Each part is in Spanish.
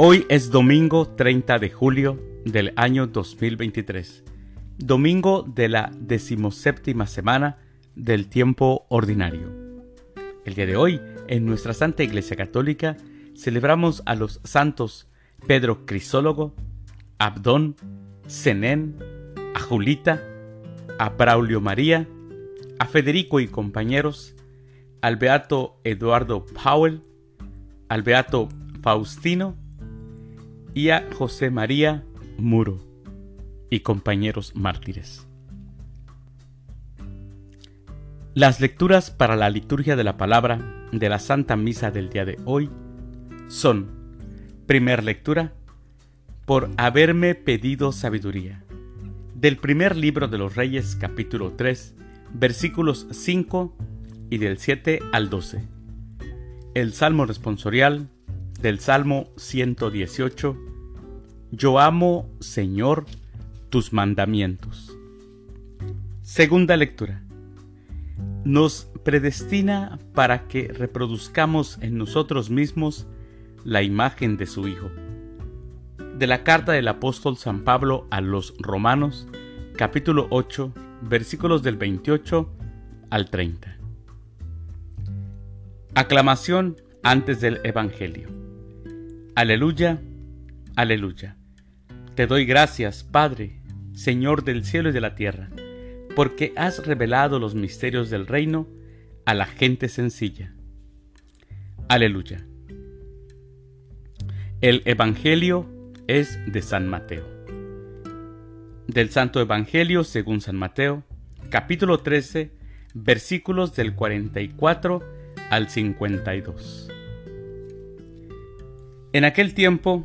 Hoy es domingo 30 de julio del año 2023, domingo de la decimoséptima semana del tiempo ordinario. El día de hoy, en nuestra Santa Iglesia Católica, celebramos a los santos Pedro Crisólogo, Abdón, Zenén, a Julita, a Braulio María, a Federico y compañeros, al beato Eduardo Powell, al beato Faustino, y José María Muro y compañeros mártires. Las lecturas para la liturgia de la palabra de la Santa Misa del día de hoy son, primer lectura, por haberme pedido sabiduría, del primer libro de los Reyes capítulo 3, versículos 5 y del 7 al 12. El Salmo responsorial del Salmo 118. Yo amo, Señor, tus mandamientos. Segunda lectura. Nos predestina para que reproduzcamos en nosotros mismos la imagen de su Hijo. De la carta del apóstol San Pablo a los Romanos, capítulo 8, versículos del 28 al 30. Aclamación antes del Evangelio. Aleluya, aleluya. Te doy gracias, Padre, Señor del cielo y de la tierra, porque has revelado los misterios del reino a la gente sencilla. Aleluya. El Evangelio es de San Mateo. Del Santo Evangelio según San Mateo, capítulo 13, versículos del 44 al 52. En aquel tiempo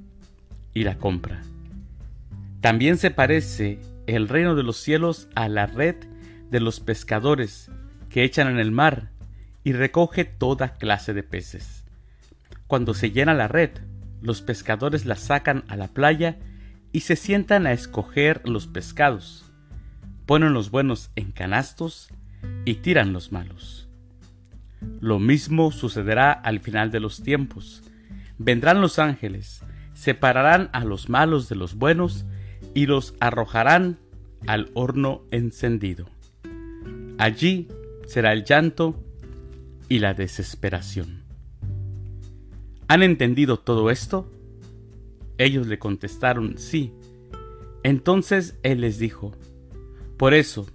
y la compra. También se parece el reino de los cielos a la red de los pescadores que echan en el mar y recoge toda clase de peces. Cuando se llena la red, los pescadores la sacan a la playa y se sientan a escoger los pescados. Ponen los buenos en canastos y tiran los malos. Lo mismo sucederá al final de los tiempos. Vendrán los ángeles separarán a los malos de los buenos y los arrojarán al horno encendido. Allí será el llanto y la desesperación. ¿Han entendido todo esto? Ellos le contestaron sí. Entonces él les dijo, Por eso,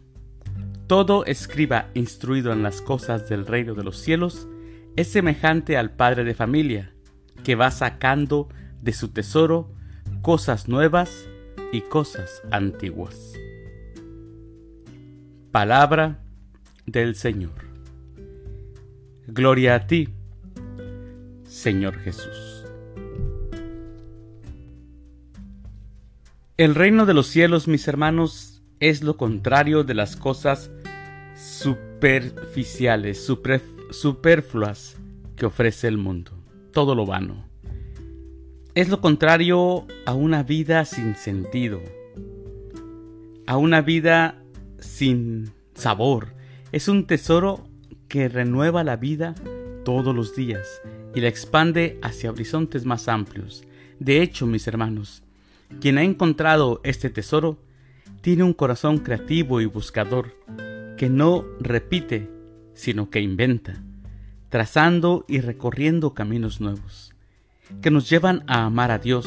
todo escriba instruido en las cosas del reino de los cielos es semejante al padre de familia, que va sacando de su tesoro cosas nuevas y cosas antiguas. Palabra del Señor. Gloria a ti, Señor Jesús. El reino de los cielos, mis hermanos, es lo contrario de las cosas superficiales, superfluas que ofrece el mundo, todo lo vano es lo contrario a una vida sin sentido, a una vida sin sabor. Es un tesoro que renueva la vida todos los días y la expande hacia horizontes más amplios. De hecho, mis hermanos, quien ha encontrado este tesoro tiene un corazón creativo y buscador que no repite, sino que inventa, trazando y recorriendo caminos nuevos que nos llevan a amar a Dios,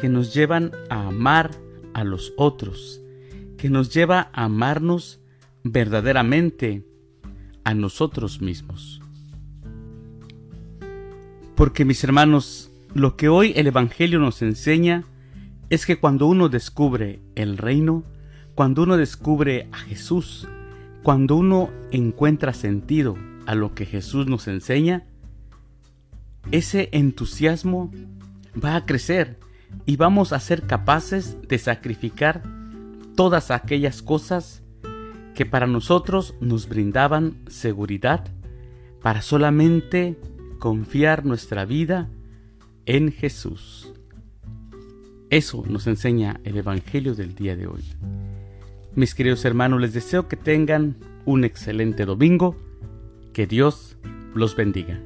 que nos llevan a amar a los otros, que nos lleva a amarnos verdaderamente a nosotros mismos. Porque mis hermanos, lo que hoy el Evangelio nos enseña es que cuando uno descubre el reino, cuando uno descubre a Jesús, cuando uno encuentra sentido a lo que Jesús nos enseña, ese entusiasmo va a crecer, y vamos a ser capaces de sacrificar todas aquellas cosas que para nosotros nos brindaban seguridad para solamente confiar nuestra vida en Jesús. Eso nos enseña el Evangelio del día de hoy. Mis queridos hermanos, les deseo que tengan un excelente domingo. Que Dios los bendiga.